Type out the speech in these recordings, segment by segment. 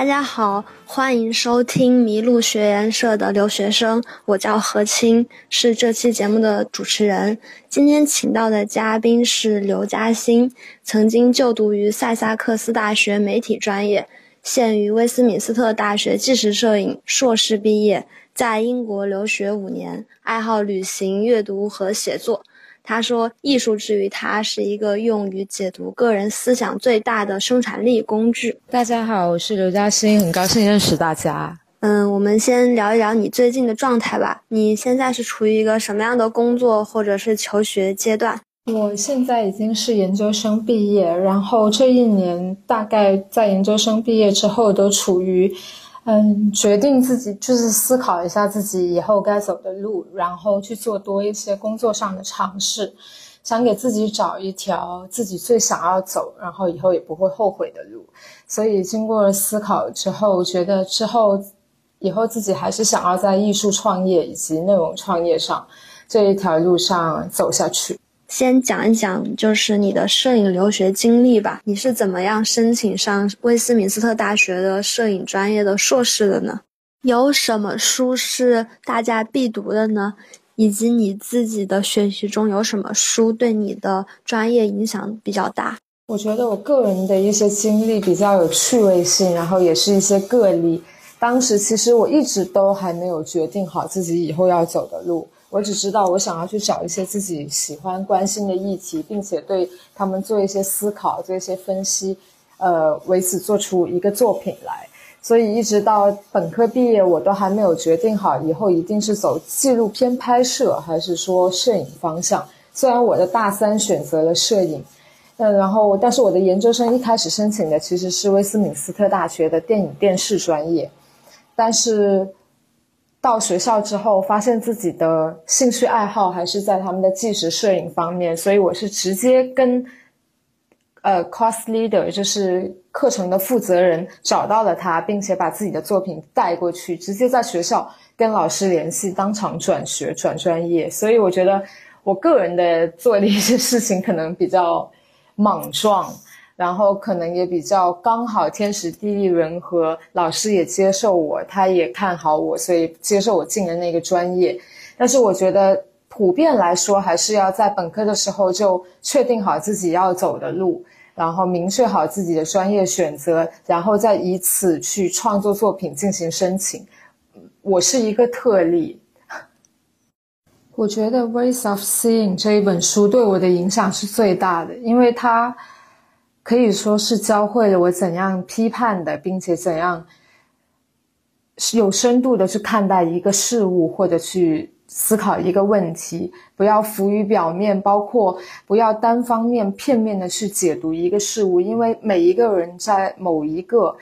大家好，欢迎收听麋鹿学研社的留学生，我叫何青，是这期节目的主持人。今天请到的嘉宾是刘嘉欣，曾经就读于塞萨克斯大学媒体专业，现于威斯敏斯特大学纪实摄影硕士毕业，在英国留学五年，爱好旅行、阅读和写作。他说：“艺术之于他是一个用于解读个人思想最大的生产力工具。”大家好，我是刘嘉欣，很高兴认识大家。嗯，我们先聊一聊你最近的状态吧。你现在是处于一个什么样的工作或者是求学阶段？我现在已经是研究生毕业，然后这一年大概在研究生毕业之后都处于。嗯，决定自己就是思考一下自己以后该走的路，然后去做多一些工作上的尝试，想给自己找一条自己最想要走，然后以后也不会后悔的路。所以经过思考之后，觉得之后以后自己还是想要在艺术创业以及内容创业上这一条路上走下去。先讲一讲，就是你的摄影留学经历吧。你是怎么样申请上威斯敏斯特大学的摄影专业的硕士的呢？有什么书是大家必读的呢？以及你自己的学习中有什么书对你的专业影响比较大？我觉得我个人的一些经历比较有趣味性，然后也是一些个例。当时其实我一直都还没有决定好自己以后要走的路。我只知道，我想要去找一些自己喜欢、关心的议题，并且对他们做一些思考、做一些分析，呃，为此做出一个作品来。所以一直到本科毕业，我都还没有决定好以后一定是走纪录片拍摄，还是说摄影方向。虽然我的大三选择了摄影，嗯，然后但是我的研究生一开始申请的其实是威斯敏斯特大学的电影电视专业，但是。到学校之后，发现自己的兴趣爱好还是在他们的纪实摄影方面，所以我是直接跟，呃 cos leader，就是课程的负责人找到了他，并且把自己的作品带过去，直接在学校跟老师联系，当场转学转专业。所以我觉得我个人的做的一些事情可能比较莽撞。然后可能也比较刚好，天时地利人和，老师也接受我，他也看好我，所以接受我进了那个专业。但是我觉得普遍来说，还是要在本科的时候就确定好自己要走的路，然后明确好自己的专业选择，然后再以此去创作作品进行申请。我是一个特例。我觉得《Ways of Seeing》这一本书对我的影响是最大的，因为它。可以说是教会了我怎样批判的，并且怎样有深度的去看待一个事物，或者去思考一个问题。不要浮于表面，包括不要单方面、片面的去解读一个事物，因为每一个人在某一个。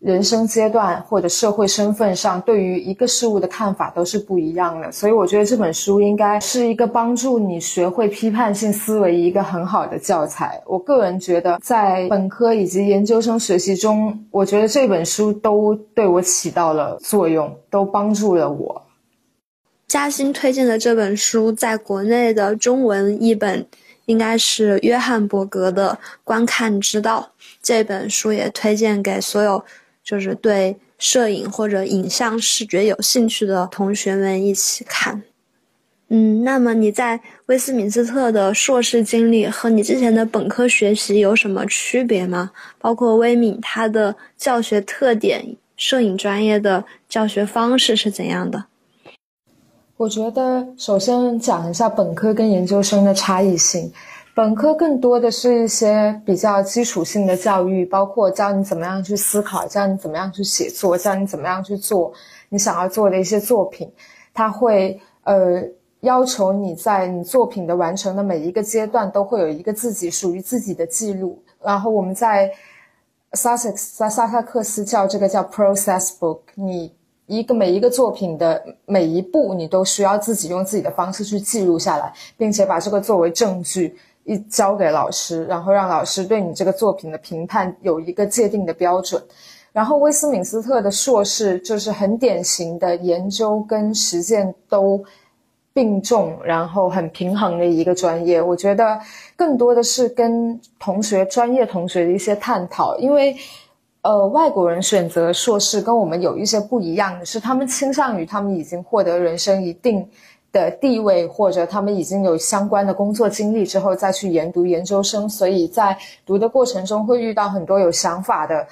人生阶段或者社会身份上，对于一个事物的看法都是不一样的，所以我觉得这本书应该是一个帮助你学会批判性思维一个很好的教材。我个人觉得，在本科以及研究生学习中，我觉得这本书都对我起到了作用，都帮助了我。嘉欣推荐的这本书，在国内的中文译本应该是约翰伯格的《观看之道》，这本书也推荐给所有。就是对摄影或者影像视觉有兴趣的同学们一起看。嗯，那么你在威斯敏斯特的硕士经历和你之前的本科学习有什么区别吗？包括威敏它的教学特点、摄影专业的教学方式是怎样的？我觉得首先讲一下本科跟研究生的差异性。本科更多的是一些比较基础性的教育，包括教你怎么样去思考，教你怎么样去写作，教你怎么样去做你想要做的一些作品。他会呃要求你在你作品的完成的每一个阶段都会有一个自己属于自己的记录。然后我们在 Sussex 在萨萨克斯叫这个叫 process book，你一个每一个作品的每一步你都需要自己用自己的方式去记录下来，并且把这个作为证据。一交给老师，然后让老师对你这个作品的评判有一个界定的标准。然后威斯敏斯特的硕士就是很典型的研究跟实践都并重，然后很平衡的一个专业。我觉得更多的是跟同学、专业同学的一些探讨，因为。呃，外国人选择硕士跟我们有一些不一样的是，他们倾向于他们已经获得人生一定的地位，或者他们已经有相关的工作经历之后再去研读研究生，所以在读的过程中会遇到很多有想法的，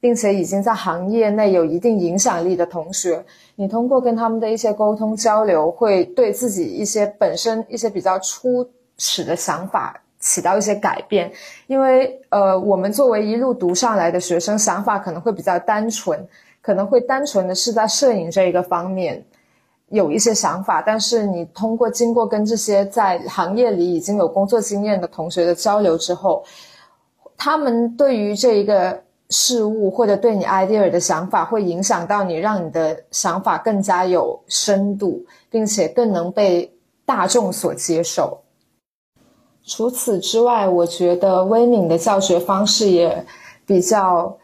并且已经在行业内有一定影响力的同学。你通过跟他们的一些沟通交流，会对自己一些本身一些比较初始的想法。起到一些改变，因为呃，我们作为一路读上来的学生，想法可能会比较单纯，可能会单纯的是在摄影这一个方面有一些想法。但是你通过经过跟这些在行业里已经有工作经验的同学的交流之后，他们对于这一个事物或者对你 idea 的想法，会影响到你，让你的想法更加有深度，并且更能被大众所接受。除此之外，我觉得威敏的教学方式也比较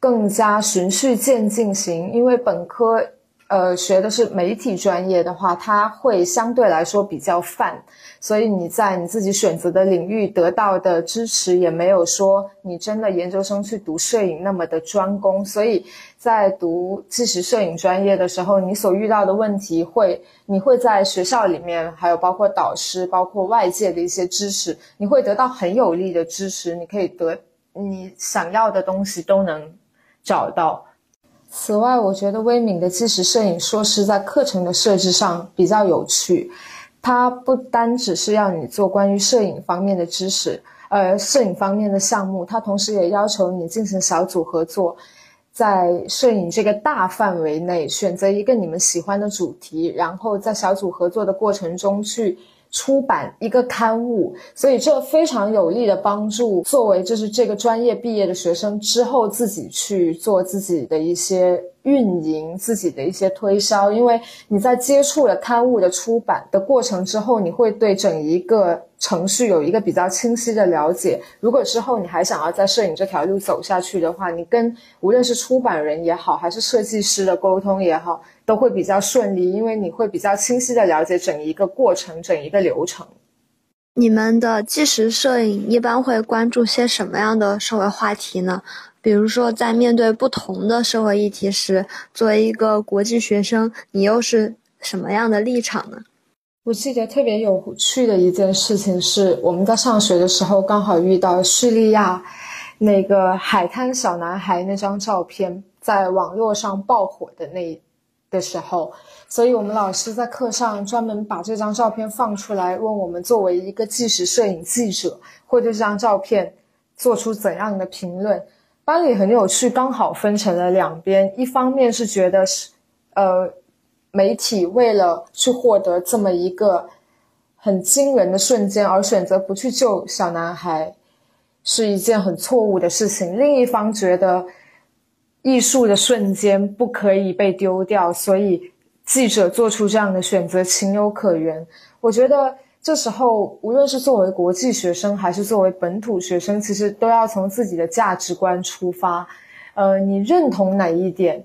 更加循序渐进型，因为本科。呃，学的是媒体专业的话，它会相对来说比较泛，所以你在你自己选择的领域得到的支持也没有说你真的研究生去读摄影那么的专攻。所以在读纪实摄影专业的时候，你所遇到的问题会，你会在学校里面，还有包括导师、包括外界的一些支持，你会得到很有力的支持，你可以得你想要的东西都能找到。此外，我觉得微敏的纪实摄影硕士在课程的设置上比较有趣，它不单只是要你做关于摄影方面的知识，呃，摄影方面的项目，它同时也要求你进行小组合作，在摄影这个大范围内选择一个你们喜欢的主题，然后在小组合作的过程中去。出版一个刊物，所以这非常有力的帮助作为就是这个专业毕业的学生之后自己去做自己的一些运营，自己的一些推销，因为你在接触了刊物的出版的过程之后，你会对整一个。程序有一个比较清晰的了解。如果之后你还想要在摄影这条路走下去的话，你跟无论是出版人也好，还是设计师的沟通也好，都会比较顺利，因为你会比较清晰的了解整一个过程、整一个流程。你们的纪实摄影一般会关注些什么样的社会话题呢？比如说，在面对不同的社会议题时，作为一个国际学生，你又是什么样的立场呢？我记得特别有趣的一件事情是，我们在上学的时候刚好遇到叙利亚那个海滩小男孩那张照片在网络上爆火的那的时候，所以我们老师在课上专门把这张照片放出来，问我们作为一个纪实摄影记者，会对这张照片做出怎样的评论。班里很有趣，刚好分成了两边，一方面是觉得是，呃。媒体为了去获得这么一个很惊人的瞬间而选择不去救小男孩，是一件很错误的事情。另一方觉得艺术的瞬间不可以被丢掉，所以记者做出这样的选择情有可原。我觉得这时候无论是作为国际学生还是作为本土学生，其实都要从自己的价值观出发。呃，你认同哪一点？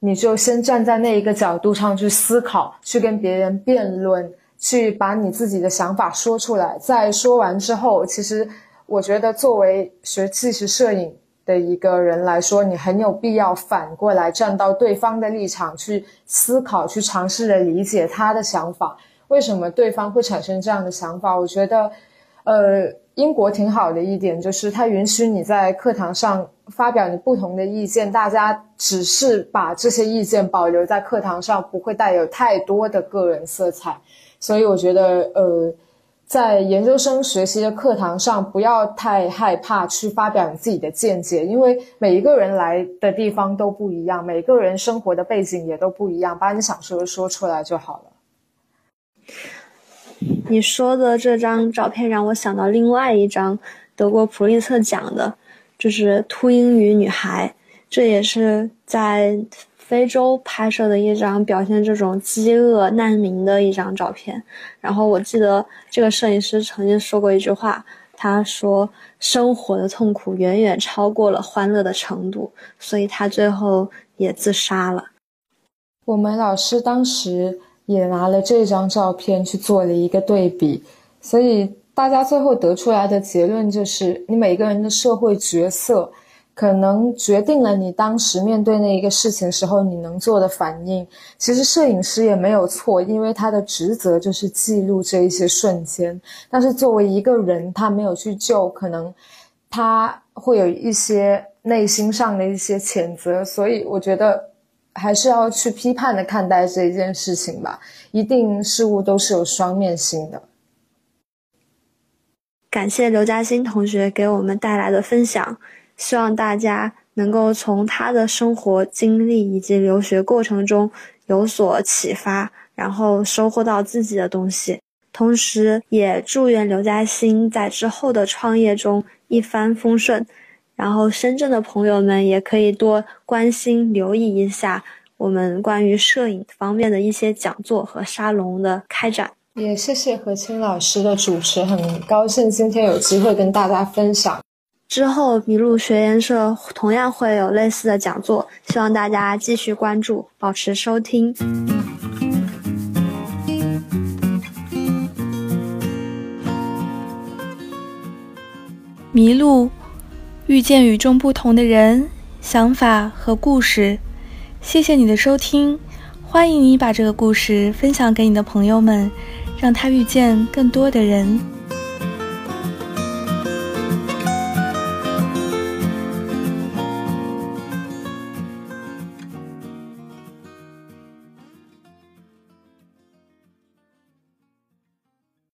你就先站在那一个角度上去思考，去跟别人辩论，去把你自己的想法说出来。在说完之后，其实我觉得作为学纪实摄影的一个人来说，你很有必要反过来站到对方的立场去思考，去尝试着理解他的想法，为什么对方会产生这样的想法？我觉得，呃。英国挺好的一点就是，它允许你在课堂上发表你不同的意见，大家只是把这些意见保留在课堂上，不会带有太多的个人色彩。所以我觉得，呃，在研究生学习的课堂上，不要太害怕去发表你自己的见解，因为每一个人来的地方都不一样，每个人生活的背景也都不一样，把你想说的说出来就好了。你说的这张照片让我想到另外一张德国普利策奖的，就是秃鹰与女孩，这也是在非洲拍摄的一张表现这种饥饿难民的一张照片。然后我记得这个摄影师曾经说过一句话，他说：“生活的痛苦远远超过了欢乐的程度。”所以他最后也自杀了。我们老师当时。也拿了这张照片去做了一个对比，所以大家最后得出来的结论就是，你每个人的社会角色可能决定了你当时面对那一个事情时候你能做的反应。其实摄影师也没有错，因为他的职责就是记录这一些瞬间。但是作为一个人，他没有去救，可能他会有一些内心上的一些谴责。所以我觉得还是要去批判的看待这一件事情吧。一定事物都是有双面性的。感谢刘嘉欣同学给我们带来的分享。希望大家能够从他的生活经历以及留学过程中有所启发，然后收获到自己的东西。同时，也祝愿刘嘉欣在之后的创业中一帆风顺。然后，深圳的朋友们也可以多关心、留意一下我们关于摄影方面的一些讲座和沙龙的开展。也谢谢何清老师的主持，很高兴今天有机会跟大家分享。之后，麋鹿学研社同样会有类似的讲座，希望大家继续关注，保持收听。麋鹿遇见与众不同的人、想法和故事。谢谢你的收听，欢迎你把这个故事分享给你的朋友们，让他遇见更多的人。